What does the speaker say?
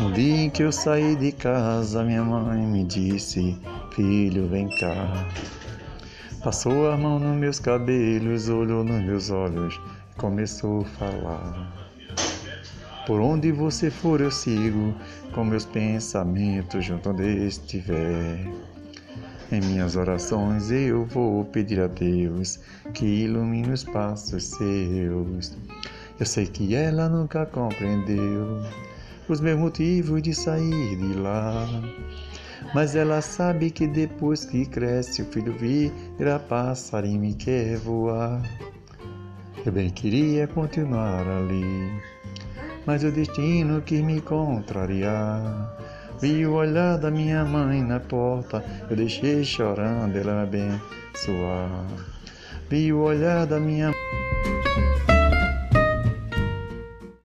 No dia em que eu saí de casa, minha mãe me disse: Filho, vem cá. Passou a mão nos meus cabelos, olhou nos meus olhos e começou a falar. Por onde você for, eu sigo, com meus pensamentos junto onde estiver. Em minhas orações eu vou pedir a Deus que ilumine os passos seus. Eu sei que ela nunca compreendeu os meus motivos de sair de lá. Mas ela sabe que depois que cresce o filho vira passarinho e quer voar. Eu bem queria continuar ali, mas o destino quis me contrariar. Vi o olhar da minha mãe na porta, eu deixei chorando ela me abençoar. Vi o olhar da minha